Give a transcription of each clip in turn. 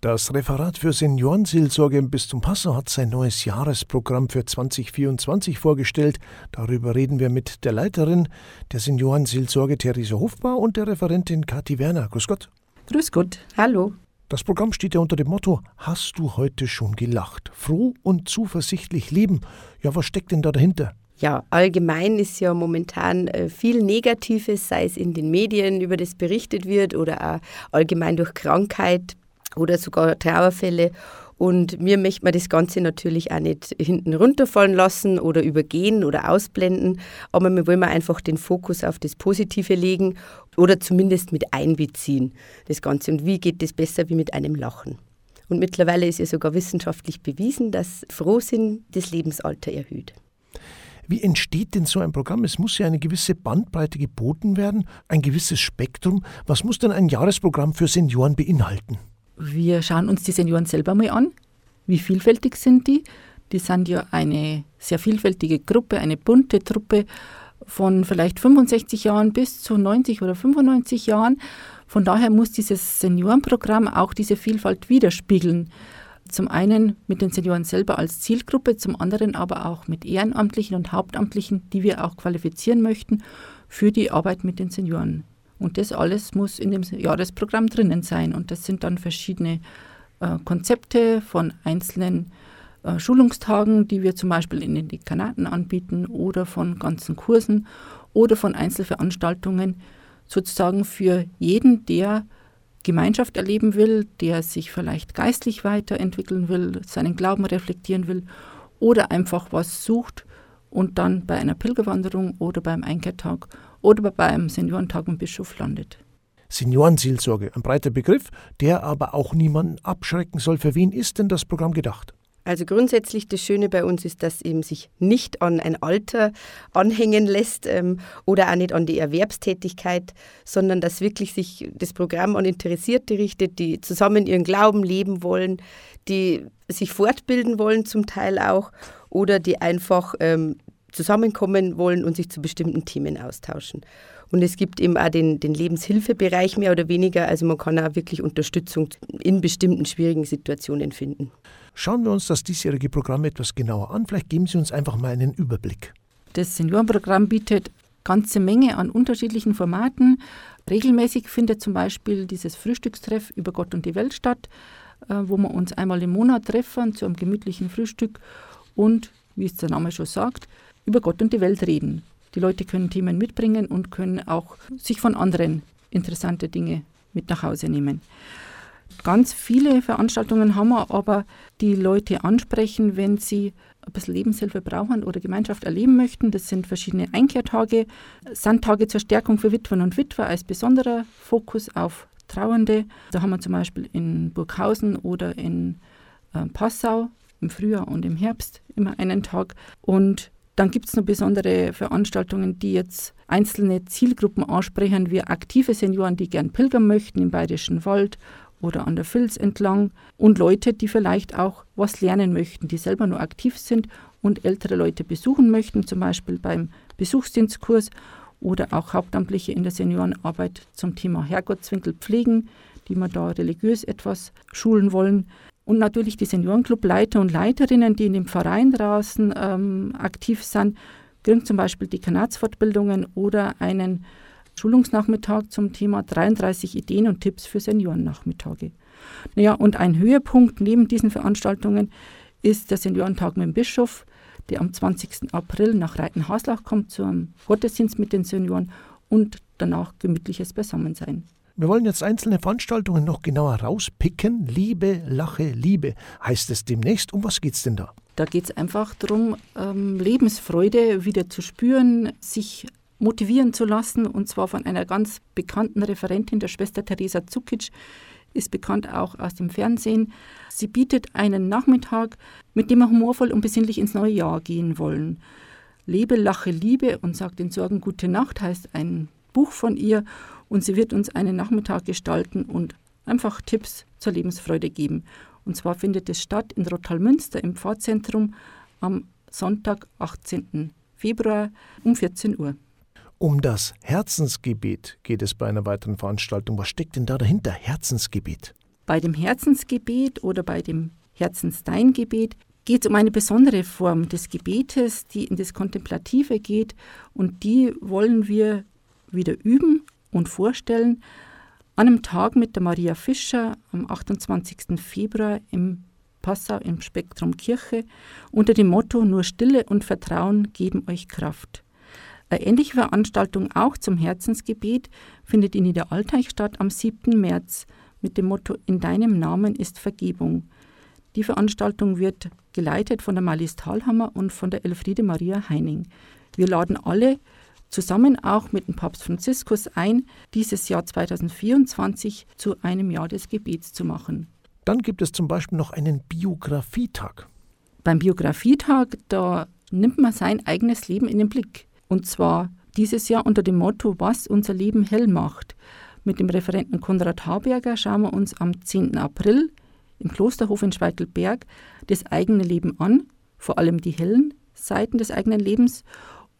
Das Referat für Seniorenseelsorge im Bistum Passau hat sein neues Jahresprogramm für 2024 vorgestellt. Darüber reden wir mit der Leiterin der Seniorenseelsorge Theresa Hofbauer und der Referentin Kathi Werner. Grüß Gott. Grüß Gott. Hallo. Das Programm steht ja unter dem Motto Hast du heute schon gelacht? Froh und zuversichtlich leben. Ja, was steckt denn da dahinter? Ja, allgemein ist ja momentan äh, viel Negatives, sei es in den Medien, über das berichtet wird oder auch allgemein durch Krankheit, oder sogar Trauerfälle. Und mir möchte man das Ganze natürlich auch nicht hinten runterfallen lassen oder übergehen oder ausblenden. Aber wir wollen einfach den Fokus auf das Positive legen oder zumindest mit einbeziehen, das Ganze. Und wie geht das besser wie mit einem Lachen? Und mittlerweile ist ja sogar wissenschaftlich bewiesen, dass Frohsinn das Lebensalter erhöht. Wie entsteht denn so ein Programm? Es muss ja eine gewisse Bandbreite geboten werden, ein gewisses Spektrum. Was muss denn ein Jahresprogramm für Senioren beinhalten? Wir schauen uns die Senioren selber mal an. Wie vielfältig sind die? Die sind ja eine sehr vielfältige Gruppe, eine bunte Truppe von vielleicht 65 Jahren bis zu 90 oder 95 Jahren. Von daher muss dieses Seniorenprogramm auch diese Vielfalt widerspiegeln. Zum einen mit den Senioren selber als Zielgruppe, zum anderen aber auch mit Ehrenamtlichen und Hauptamtlichen, die wir auch qualifizieren möchten für die Arbeit mit den Senioren. Und das alles muss in dem Jahresprogramm drinnen sein. Und das sind dann verschiedene äh, Konzepte von einzelnen äh, Schulungstagen, die wir zum Beispiel in den Dekanaten anbieten oder von ganzen Kursen oder von Einzelveranstaltungen, sozusagen für jeden, der Gemeinschaft erleben will, der sich vielleicht geistlich weiterentwickeln will, seinen Glauben reflektieren will oder einfach was sucht und dann bei einer Pilgerwanderung oder beim Einkehrtag oder beim Seniorentag im Bischof landet. Seniorenseelsorge, ein breiter Begriff, der aber auch niemanden abschrecken soll. Für wen ist denn das Programm gedacht? Also grundsätzlich das Schöne bei uns ist, dass eben sich nicht an ein Alter anhängen lässt ähm, oder auch nicht an die Erwerbstätigkeit, sondern dass wirklich sich das Programm an Interessierte richtet, die zusammen ihren Glauben leben wollen, die sich fortbilden wollen zum Teil auch oder die einfach ähm, zusammenkommen wollen und sich zu bestimmten Themen austauschen. Und es gibt eben auch den, den Lebenshilfebereich mehr oder weniger. Also man kann auch wirklich Unterstützung in bestimmten schwierigen Situationen finden. Schauen wir uns das diesjährige Programm etwas genauer an. Vielleicht geben Sie uns einfach mal einen Überblick. Das Seniorenprogramm bietet ganze Menge an unterschiedlichen Formaten. Regelmäßig findet zum Beispiel dieses Frühstückstreff über Gott und die Welt statt, äh, wo wir uns einmal im Monat treffen zu einem gemütlichen Frühstück und, wie es der Name schon sagt, über Gott und die Welt reden. Die Leute können Themen mitbringen und können auch sich von anderen interessante Dinge mit nach Hause nehmen. Ganz viele Veranstaltungen haben wir aber, die Leute ansprechen, wenn sie ein bisschen Lebenshilfe brauchen oder Gemeinschaft erleben möchten. Das sind verschiedene Einkehrtage, Sandtage zur Stärkung für Witwen und Witwer als besonderer Fokus auf Trauernde. Da haben wir zum Beispiel in Burghausen oder in äh, Passau im Frühjahr und im Herbst immer einen Tag. Und dann gibt es noch besondere Veranstaltungen, die jetzt einzelne Zielgruppen ansprechen, wie aktive Senioren, die gern pilgern möchten im Bayerischen Wald oder an der Vils entlang und Leute, die vielleicht auch was lernen möchten, die selber nur aktiv sind und ältere Leute besuchen möchten, zum Beispiel beim Besuchsdienstkurs oder auch Hauptamtliche in der Seniorenarbeit zum Thema Herrgottswinkel pflegen, die man da religiös etwas schulen wollen. Und natürlich die Seniorenclubleiter und Leiterinnen, die in dem Verein draußen ähm, aktiv sind, kriegen zum Beispiel die Kanatsfortbildungen oder einen Schulungsnachmittag zum Thema 33 Ideen und Tipps für Seniorennachmittage. Naja, und ein Höhepunkt neben diesen Veranstaltungen ist der Seniorentag mit dem Bischof, der am 20. April nach Reitenhaslach kommt zum Gottesdienst mit den Senioren und danach gemütliches Beisammensein. Wir wollen jetzt einzelne Veranstaltungen noch genauer rauspicken. Liebe, Lache, Liebe heißt es demnächst. Um was geht es denn da? Da geht es einfach darum, ähm, Lebensfreude wieder zu spüren, sich motivieren zu lassen und zwar von einer ganz bekannten Referentin, der Schwester Theresa Zukic, ist bekannt auch aus dem Fernsehen. Sie bietet einen Nachmittag, mit dem wir humorvoll und besinnlich ins neue Jahr gehen wollen. Lebe, lache, liebe und sagt den Sorgen gute Nacht heißt ein Buch von ihr und sie wird uns einen Nachmittag gestalten und einfach Tipps zur Lebensfreude geben. Und zwar findet es statt in Rottalmünster im Pfarrzentrum am Sonntag, 18. Februar um 14 Uhr. Um das Herzensgebet geht es bei einer weiteren Veranstaltung. Was steckt denn da dahinter? Herzensgebet. Bei dem Herzensgebet oder bei dem Herzensdeingebet geht es um eine besondere Form des Gebetes, die in das Kontemplative geht und die wollen wir wieder üben und vorstellen an einem Tag mit der Maria Fischer am 28. Februar im Passau im Spektrum Kirche unter dem Motto Nur Stille und Vertrauen geben euch Kraft. Eine ähnliche Veranstaltung auch zum Herzensgebet findet in Niederalteich statt am 7. März mit dem Motto In deinem Namen ist Vergebung. Die Veranstaltung wird geleitet von der Malis Thalhammer und von der Elfriede Maria Heining. Wir laden alle zusammen auch mit dem Papst Franziskus ein, dieses Jahr 2024 zu einem Jahr des Gebets zu machen. Dann gibt es zum Beispiel noch einen Biografietag. Beim Biografietag, da nimmt man sein eigenes Leben in den Blick. Und zwar dieses Jahr unter dem Motto, was unser Leben hell macht. Mit dem Referenten Konrad Haberger schauen wir uns am 10. April im Klosterhof in Schweitelberg das eigene Leben an, vor allem die hellen Seiten des eigenen Lebens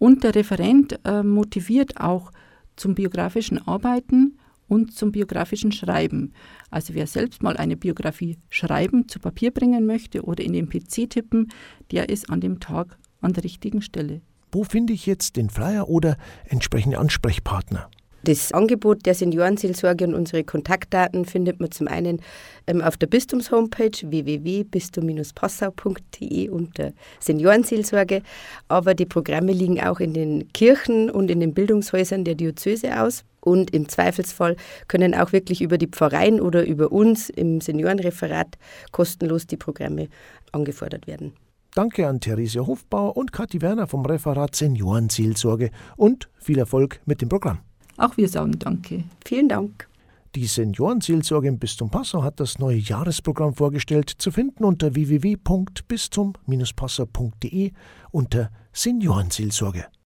und der Referent äh, motiviert auch zum biografischen Arbeiten und zum biografischen Schreiben. Also wer selbst mal eine Biografie schreiben, zu Papier bringen möchte oder in den PC tippen, der ist an dem Tag an der richtigen Stelle. Wo finde ich jetzt den Flyer oder entsprechende Ansprechpartner? Das Angebot der Seniorenseelsorge und unsere Kontaktdaten findet man zum einen ähm, auf der Bistums-Homepage www.bistum-passau.de unter Seniorenseelsorge, aber die Programme liegen auch in den Kirchen und in den Bildungshäusern der Diözese aus. Und im Zweifelsfall können auch wirklich über die Pfarreien oder über uns im Seniorenreferat kostenlos die Programme angefordert werden. Danke an Therese Hofbauer und Kathi Werner vom Referat Seniorenseelsorge und viel Erfolg mit dem Programm. Auch wir sagen Danke. Vielen Dank. Die Seniorenseelsorge im Bistum Passau hat das neue Jahresprogramm vorgestellt, zu finden unter www.bistum-passau.de unter Seniorenseelsorge.